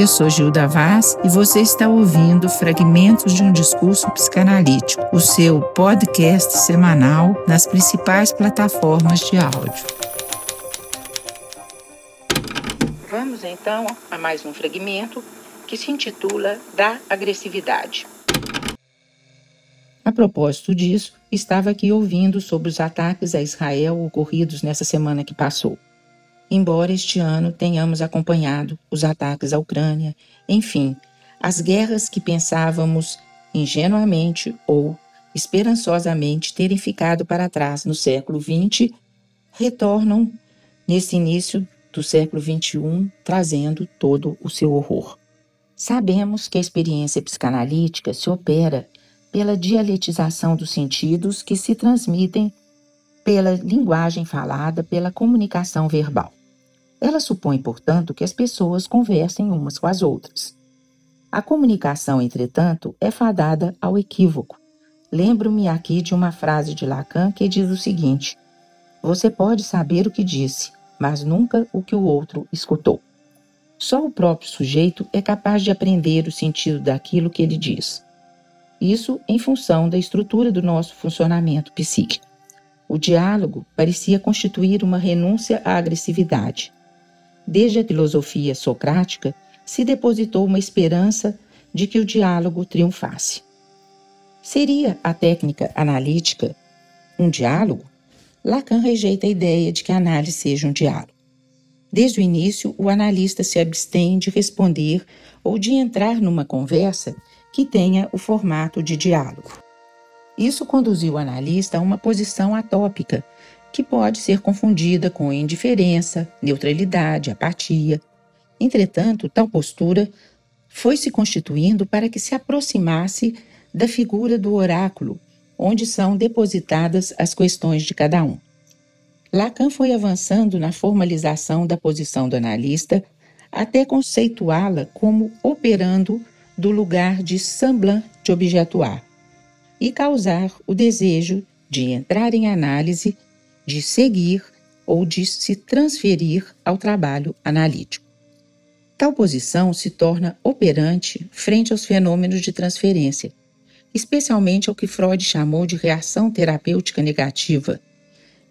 Eu sou Gilda Vaz e você está ouvindo Fragmentos de um Discurso Psicanalítico, o seu podcast semanal nas principais plataformas de áudio. Vamos então a mais um fragmento que se intitula Da Agressividade. A propósito disso, estava aqui ouvindo sobre os ataques a Israel ocorridos nessa semana que passou embora este ano tenhamos acompanhado os ataques à Ucrânia, enfim, as guerras que pensávamos ingenuamente ou esperançosamente terem ficado para trás no século XX, retornam nesse início do século XXI, trazendo todo o seu horror. Sabemos que a experiência psicanalítica se opera pela dialetização dos sentidos que se transmitem pela linguagem falada, pela comunicação verbal. Ela supõe, portanto, que as pessoas conversem umas com as outras. A comunicação, entretanto, é fadada ao equívoco. Lembro-me aqui de uma frase de Lacan que diz o seguinte: Você pode saber o que disse, mas nunca o que o outro escutou. Só o próprio sujeito é capaz de aprender o sentido daquilo que ele diz. Isso em função da estrutura do nosso funcionamento psíquico. O diálogo parecia constituir uma renúncia à agressividade desde a filosofia socrática, se depositou uma esperança de que o diálogo triunfasse. Seria a técnica analítica um diálogo? Lacan rejeita a ideia de que a análise seja um diálogo. Desde o início, o analista se abstém de responder ou de entrar numa conversa que tenha o formato de diálogo. Isso conduziu o analista a uma posição atópica que pode ser confundida com indiferença, neutralidade, apatia. Entretanto, tal postura foi se constituindo para que se aproximasse da figura do oráculo, onde são depositadas as questões de cada um. Lacan foi avançando na formalização da posição do analista até conceituá-la como operando do lugar de semblant de objetuar e causar o desejo de entrar em análise de seguir ou de se transferir ao trabalho analítico. Tal posição se torna operante frente aos fenômenos de transferência, especialmente ao que Freud chamou de reação terapêutica negativa,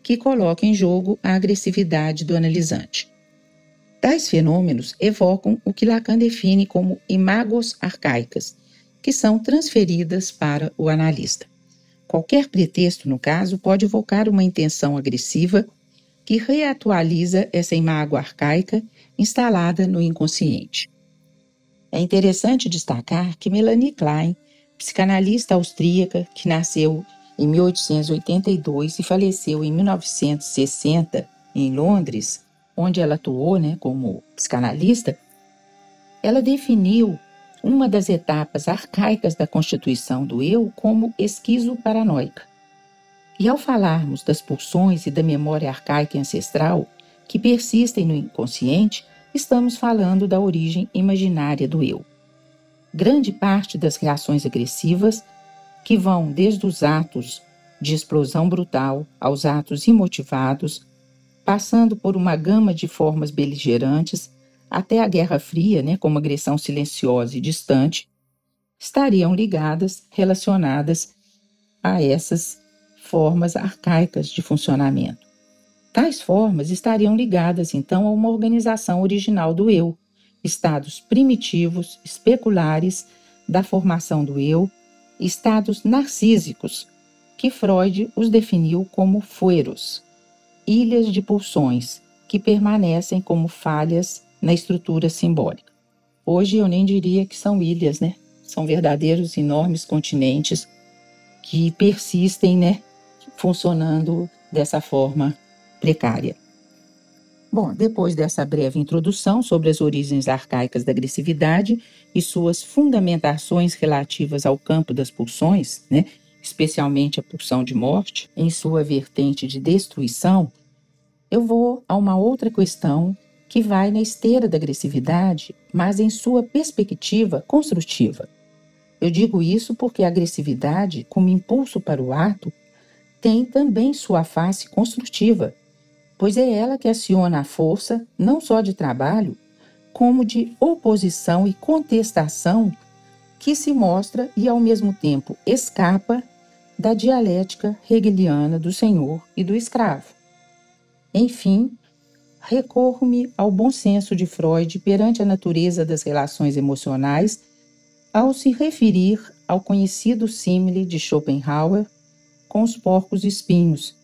que coloca em jogo a agressividade do analisante. Tais fenômenos evocam o que Lacan define como imagos arcaicas, que são transferidas para o analista. Qualquer pretexto, no caso, pode evocar uma intenção agressiva que reatualiza essa imagem arcaica instalada no inconsciente. É interessante destacar que Melanie Klein, psicanalista austríaca que nasceu em 1882 e faleceu em 1960 em Londres, onde ela atuou né, como psicanalista, ela definiu uma das etapas arcaicas da constituição do eu como esquizo paranoica. E ao falarmos das pulsões e da memória arcaica e ancestral que persistem no inconsciente, estamos falando da origem imaginária do eu. Grande parte das reações agressivas, que vão desde os atos de explosão brutal aos atos imotivados, passando por uma gama de formas beligerantes, até a Guerra Fria, né, como agressão silenciosa e distante, estariam ligadas, relacionadas a essas formas arcaicas de funcionamento. Tais formas estariam ligadas, então, a uma organização original do eu, estados primitivos, especulares da formação do eu, estados narcísicos, que Freud os definiu como fueros, ilhas de pulsões, que permanecem como falhas na estrutura simbólica. Hoje eu nem diria que são ilhas, né? São verdadeiros enormes continentes que persistem, né, funcionando dessa forma precária. Bom, depois dessa breve introdução sobre as origens arcaicas da agressividade e suas fundamentações relativas ao campo das pulsões, né, especialmente a pulsão de morte, em sua vertente de destruição, eu vou a uma outra questão que vai na esteira da agressividade, mas em sua perspectiva construtiva. Eu digo isso porque a agressividade, como impulso para o ato, tem também sua face construtiva, pois é ela que aciona a força não só de trabalho, como de oposição e contestação que se mostra e ao mesmo tempo escapa da dialética hegeliana do senhor e do escravo. Enfim, recorro-me ao bom senso de Freud perante a natureza das relações emocionais ao se referir ao conhecido símile de Schopenhauer com os porcos espinhos,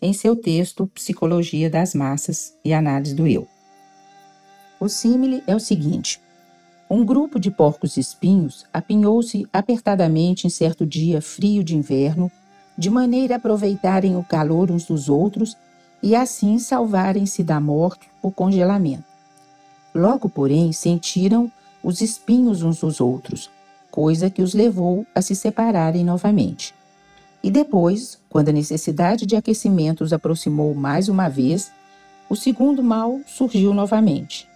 em seu texto Psicologia das Massas e Análise do Eu. O símile é o seguinte: um grupo de porcos espinhos apinhou-se apertadamente em certo dia frio de inverno, de maneira a aproveitarem o calor uns dos outros e assim salvarem-se da morte por congelamento. Logo, porém, sentiram os espinhos uns dos outros, coisa que os levou a se separarem novamente. E depois, quando a necessidade de aquecimento os aproximou mais uma vez, o segundo mal surgiu novamente.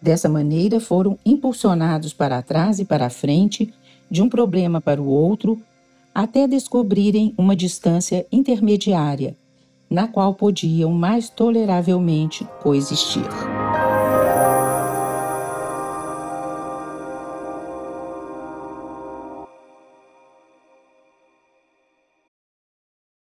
Dessa maneira, foram impulsionados para trás e para frente, de um problema para o outro, até descobrirem uma distância intermediária, na qual podiam mais toleravelmente coexistir.